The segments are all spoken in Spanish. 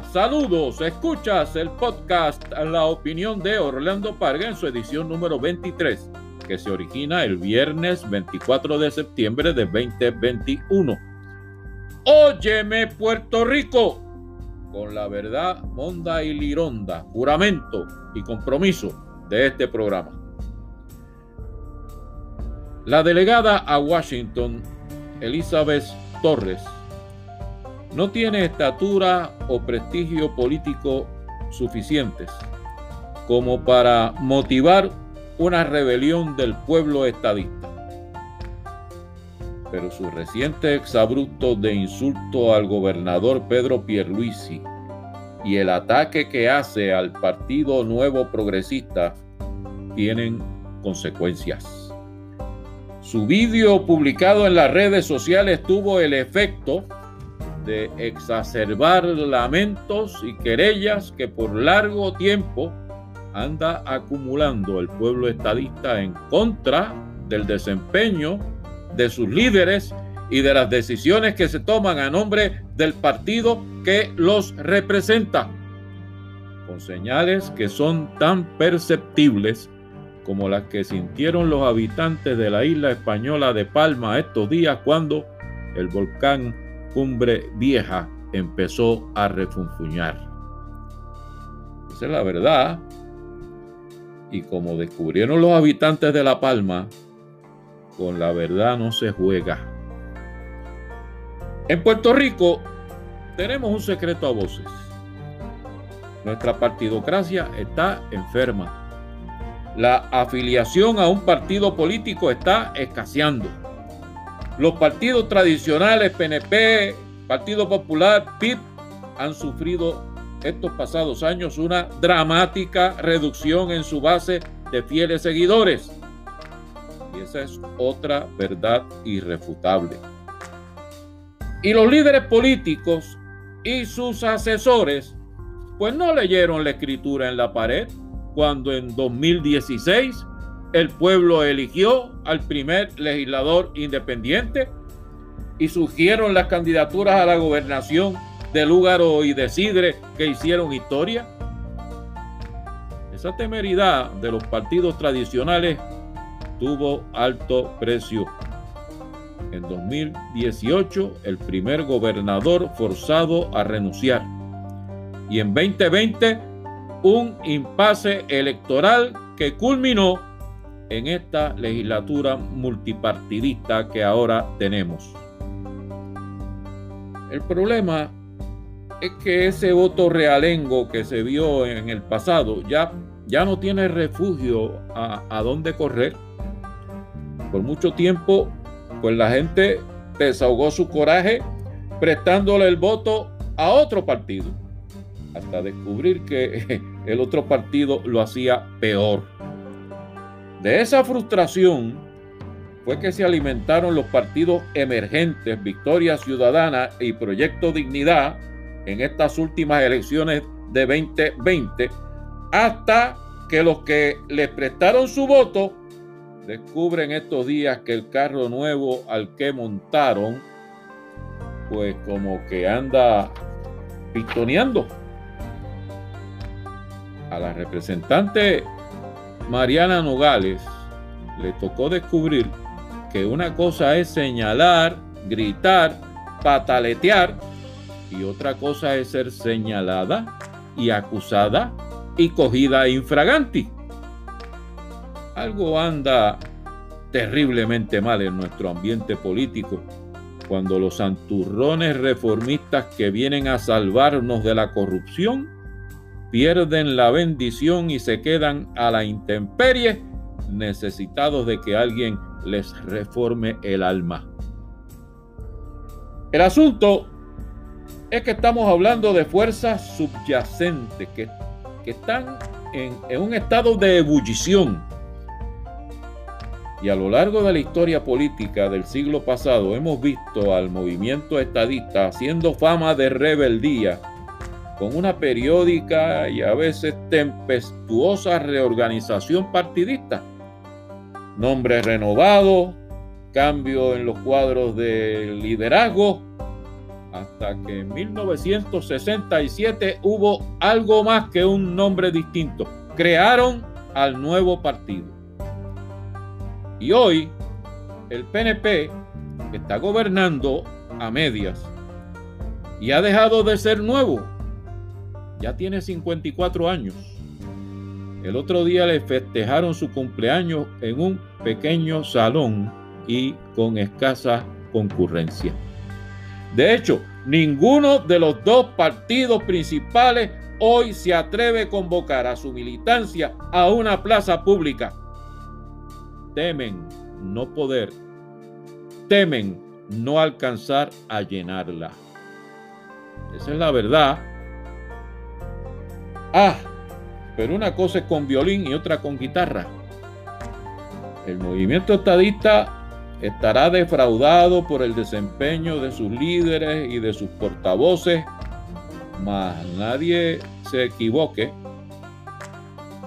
Saludos, escuchas el podcast La opinión de Orlando Parga en su edición número 23, que se origina el viernes 24 de septiembre de 2021. Óyeme Puerto Rico, con la verdad monda y lironda, juramento y compromiso de este programa. La delegada a Washington, Elizabeth Torres, no tiene estatura o prestigio político suficientes como para motivar una rebelión del pueblo estadista. Pero su reciente exabrupto de insulto al gobernador Pedro Pierluisi y el ataque que hace al Partido Nuevo Progresista tienen consecuencias. Su vídeo publicado en las redes sociales tuvo el efecto de exacerbar lamentos y querellas que por largo tiempo anda acumulando el pueblo estadista en contra del desempeño de sus líderes y de las decisiones que se toman a nombre del partido que los representa, con señales que son tan perceptibles como las que sintieron los habitantes de la isla española de Palma estos días cuando el volcán cumbre vieja empezó a refunfuñar. Esa es la verdad. Y como descubrieron los habitantes de La Palma, con la verdad no se juega. En Puerto Rico tenemos un secreto a voces. Nuestra partidocracia está enferma. La afiliación a un partido político está escaseando los partidos tradicionales, PNP, Partido Popular, PIB, han sufrido estos pasados años una dramática reducción en su base de fieles seguidores. Y esa es otra verdad irrefutable. Y los líderes políticos y sus asesores, pues no leyeron la escritura en la pared cuando en 2016 el pueblo eligió al primer legislador independiente y surgieron las candidaturas a la gobernación de Lúgaro y de Sidre que hicieron historia. Esa temeridad de los partidos tradicionales tuvo alto precio. En 2018, el primer gobernador forzado a renunciar. Y en 2020, un impasse electoral que culminó en esta legislatura multipartidista que ahora tenemos. El problema es que ese voto realengo que se vio en el pasado ya, ya no tiene refugio a, a dónde correr. Por mucho tiempo, pues la gente desahogó su coraje prestándole el voto a otro partido, hasta descubrir que el otro partido lo hacía peor. De esa frustración fue que se alimentaron los partidos emergentes Victoria Ciudadana y Proyecto Dignidad en estas últimas elecciones de 2020, hasta que los que les prestaron su voto descubren estos días que el carro nuevo al que montaron, pues como que anda pistoneando. A la representante Mariana Nogales le tocó descubrir que una cosa es señalar, gritar, pataletear y otra cosa es ser señalada y acusada y cogida infraganti. Algo anda terriblemente mal en nuestro ambiente político cuando los santurrones reformistas que vienen a salvarnos de la corrupción pierden la bendición y se quedan a la intemperie, necesitados de que alguien les reforme el alma. El asunto es que estamos hablando de fuerzas subyacentes que, que están en, en un estado de ebullición. Y a lo largo de la historia política del siglo pasado hemos visto al movimiento estadista haciendo fama de rebeldía con una periódica y a veces tempestuosa reorganización partidista. Nombre renovado, cambio en los cuadros de liderazgo hasta que en 1967 hubo algo más que un nombre distinto. Crearon al nuevo partido. Y hoy el PNP está gobernando a medias y ha dejado de ser nuevo. Ya tiene 54 años. El otro día le festejaron su cumpleaños en un pequeño salón y con escasa concurrencia. De hecho, ninguno de los dos partidos principales hoy se atreve a convocar a su militancia a una plaza pública. Temen no poder, temen no alcanzar a llenarla. Esa es la verdad. Ah, pero una cosa es con violín y otra con guitarra. El movimiento estadista estará defraudado por el desempeño de sus líderes y de sus portavoces, mas nadie se equivoque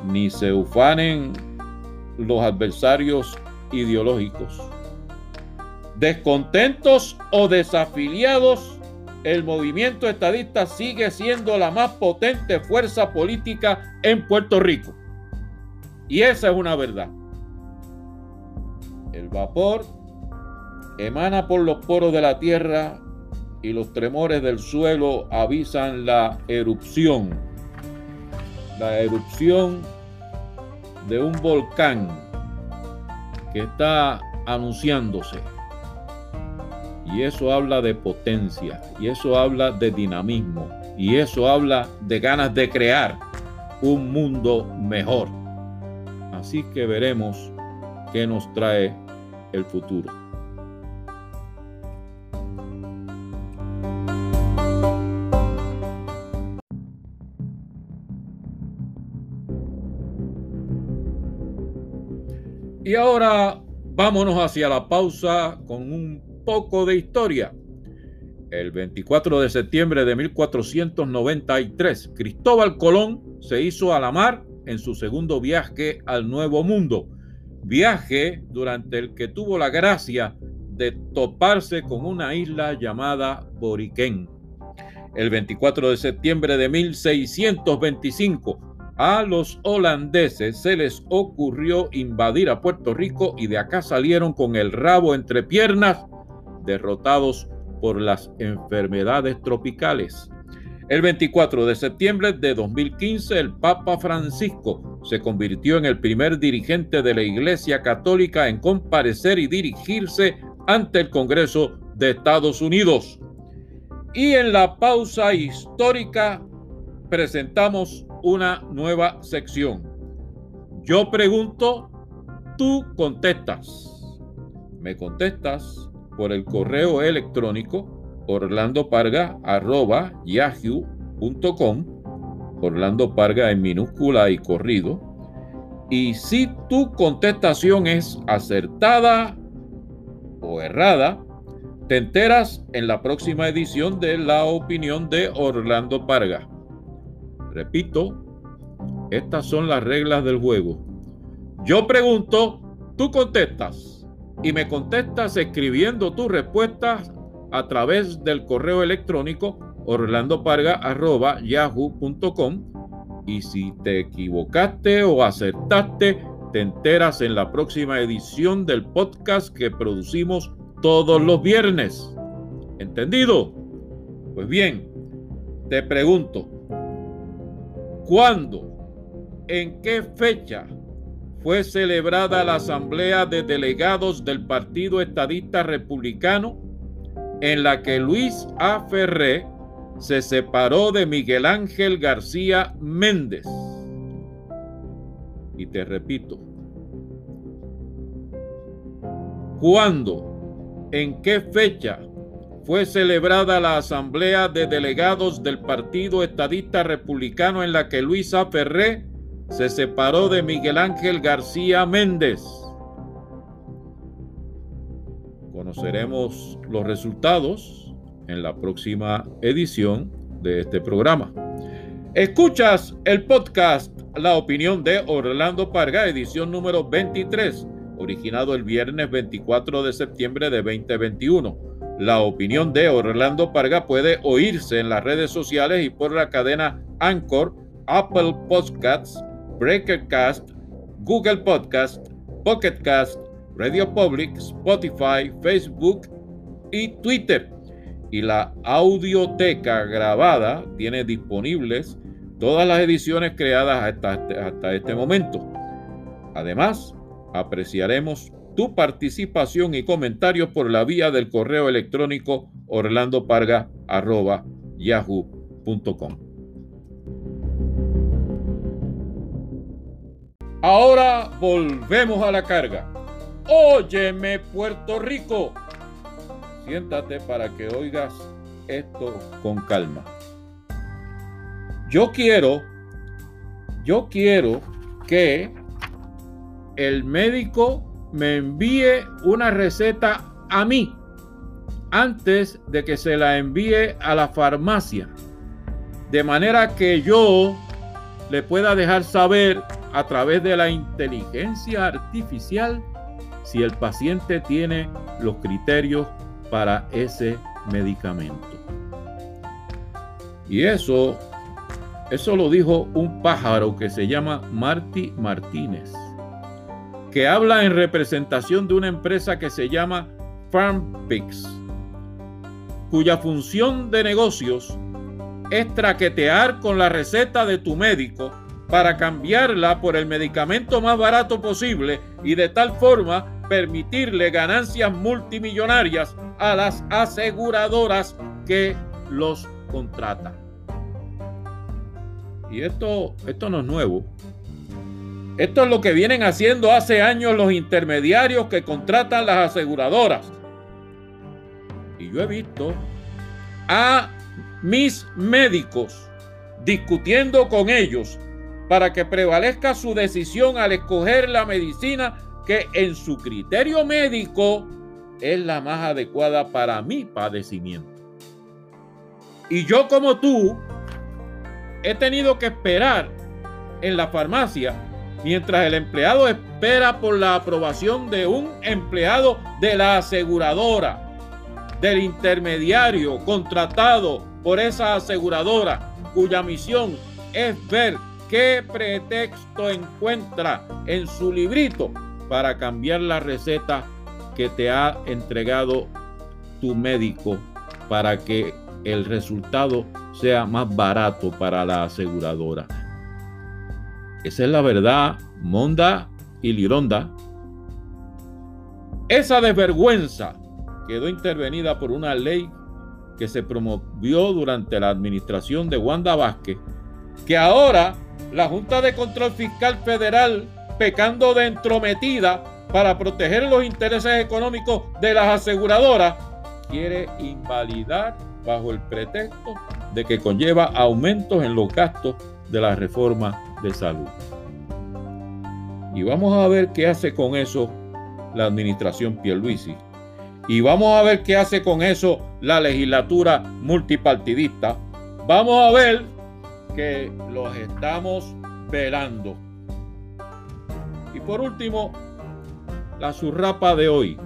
ni se ufanen los adversarios ideológicos. Descontentos o desafiliados, el movimiento estadista sigue siendo la más potente fuerza política en Puerto Rico. Y esa es una verdad. El vapor emana por los poros de la tierra y los tremores del suelo avisan la erupción. La erupción de un volcán que está anunciándose. Y eso habla de potencia, y eso habla de dinamismo, y eso habla de ganas de crear un mundo mejor. Así que veremos qué nos trae el futuro. Y ahora vámonos hacia la pausa con un poco de historia. El 24 de septiembre de 1493, Cristóbal Colón se hizo a la mar en su segundo viaje al Nuevo Mundo, viaje durante el que tuvo la gracia de toparse con una isla llamada Boriquén. El 24 de septiembre de 1625, a los holandeses se les ocurrió invadir a Puerto Rico y de acá salieron con el rabo entre piernas, derrotados por las enfermedades tropicales. El 24 de septiembre de 2015, el Papa Francisco se convirtió en el primer dirigente de la Iglesia Católica en comparecer y dirigirse ante el Congreso de Estados Unidos. Y en la pausa histórica presentamos una nueva sección. Yo pregunto, tú contestas. Me contestas por el correo electrónico orlandoparga.yahoo.com Orlando Parga en minúscula y corrido. Y si tu contestación es acertada o errada, te enteras en la próxima edición de La Opinión de Orlando Parga. Repito, estas son las reglas del juego. Yo pregunto, tú contestas y me contestas escribiendo tus respuestas a través del correo electrónico orlandoparga.yahoo.com y si te equivocaste o acertaste, te enteras en la próxima edición del podcast que producimos todos los viernes. ¿Entendido? Pues bien, te pregunto, ¿Cuándo? ¿En qué fecha fue celebrada la Asamblea de Delegados del Partido Estadista Republicano en la que Luis A. Ferré se separó de Miguel Ángel García Méndez? Y te repito, ¿cuándo? ¿En qué fecha fue celebrada la asamblea de delegados del Partido Estadista Republicano en la que Luisa Ferré se separó de Miguel Ángel García Méndez. Conoceremos los resultados en la próxima edición de este programa. Escuchas el podcast La opinión de Orlando Parga, edición número 23, originado el viernes 24 de septiembre de 2021 La opinión de Orlando Parga puede oírse en las redes sociales y por la cadena Anchor, Apple Podcasts, Breakercast, Google Podcast, Pocket Cast, Radio Public, Spotify, Facebook y Twitter. Y la audioteca grabada tiene disponibles todas las ediciones creadas hasta, hasta este momento. Además, apreciaremos tu participación y comentarios por la vía del correo electrónico orlandoparga.yahoo.com. Ahora volvemos a la carga. Óyeme, Puerto Rico. Siéntate para que oigas esto con calma. Yo quiero, yo quiero que el médico me envíe una receta a mí antes de que se la envíe a la farmacia. De manera que yo le pueda dejar saber a través de la inteligencia artificial si el paciente tiene los criterios para ese medicamento. Y eso, eso lo dijo un pájaro que se llama Marty Martínez que habla en representación de una empresa que se llama FarmPix, cuya función de negocios es traquetear con la receta de tu médico para cambiarla por el medicamento más barato posible y de tal forma permitirle ganancias multimillonarias a las aseguradoras que los contratan. Y esto, esto no es nuevo. Esto es lo que vienen haciendo hace años los intermediarios que contratan las aseguradoras. Y yo he visto a mis médicos discutiendo con ellos para que prevalezca su decisión al escoger la medicina que en su criterio médico es la más adecuada para mi padecimiento. Y yo como tú he tenido que esperar en la farmacia mientras el empleado espera por la aprobación de un empleado de la aseguradora, del intermediario contratado por esa aseguradora, cuya misión es ver qué pretexto encuentra en su librito para cambiar la receta que te ha entregado tu médico para que el resultado sea más barato para la aseguradora. Esa es la verdad, Monda y Lironda. Esa desvergüenza quedó intervenida por una ley que se promovió durante la administración de Wanda Vázquez, que ahora la Junta de Control Fiscal Federal, pecando de entrometida para proteger los intereses económicos de las aseguradoras, quiere invalidar bajo el pretexto de que conlleva aumentos en los gastos de la reforma de salud. Y vamos a ver qué hace con eso la administración Pierluisi. Y vamos a ver qué hace con eso la legislatura multipartidista. Vamos a ver que los estamos velando. Y por último, la surrapa de hoy.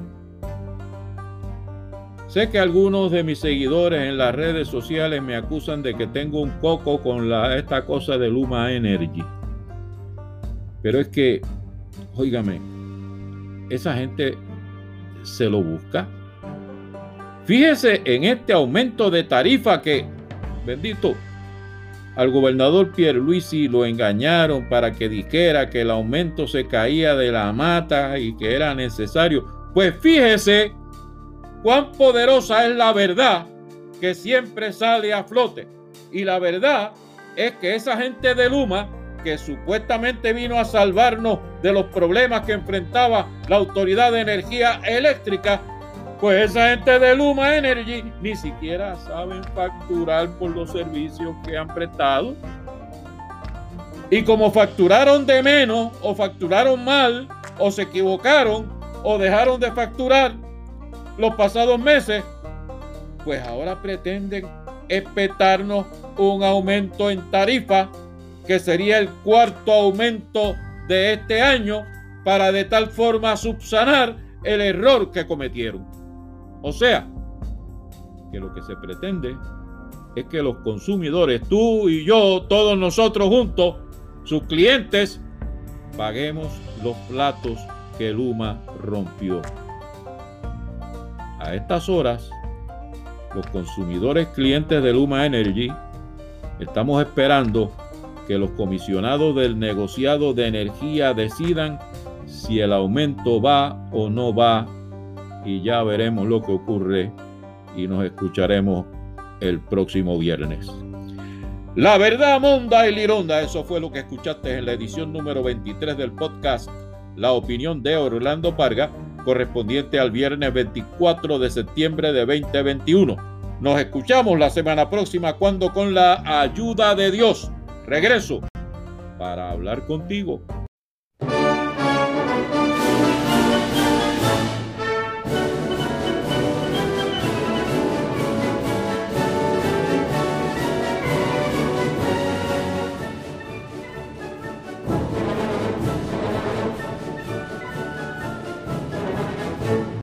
Sé que algunos de mis seguidores en las redes sociales me acusan de que tengo un coco con la, esta cosa de Luma Energy. Pero es que, óigame, esa gente se lo busca. Fíjese en este aumento de tarifa que, bendito, al gobernador Pierluisi lo engañaron para que dijera que el aumento se caía de la mata y que era necesario. Pues fíjese cuán poderosa es la verdad que siempre sale a flote. Y la verdad es que esa gente de Luma, que supuestamente vino a salvarnos de los problemas que enfrentaba la Autoridad de Energía Eléctrica, pues esa gente de Luma Energy ni siquiera saben facturar por los servicios que han prestado. Y como facturaron de menos, o facturaron mal, o se equivocaron, o dejaron de facturar, los pasados meses, pues ahora pretenden espetarnos un aumento en tarifa, que sería el cuarto aumento de este año, para de tal forma subsanar el error que cometieron. O sea, que lo que se pretende es que los consumidores, tú y yo, todos nosotros juntos, sus clientes, paguemos los platos que Luma rompió. A estas horas, los consumidores clientes de Luma Energy estamos esperando que los comisionados del negociado de energía decidan si el aumento va o no va y ya veremos lo que ocurre y nos escucharemos el próximo viernes. La verdad, Monda y Lironda, eso fue lo que escuchaste en la edición número 23 del podcast La opinión de Orlando Parga, correspondiente al viernes 24 de septiembre de 2021. Nos escuchamos la semana próxima cuando con la ayuda de Dios regreso para hablar contigo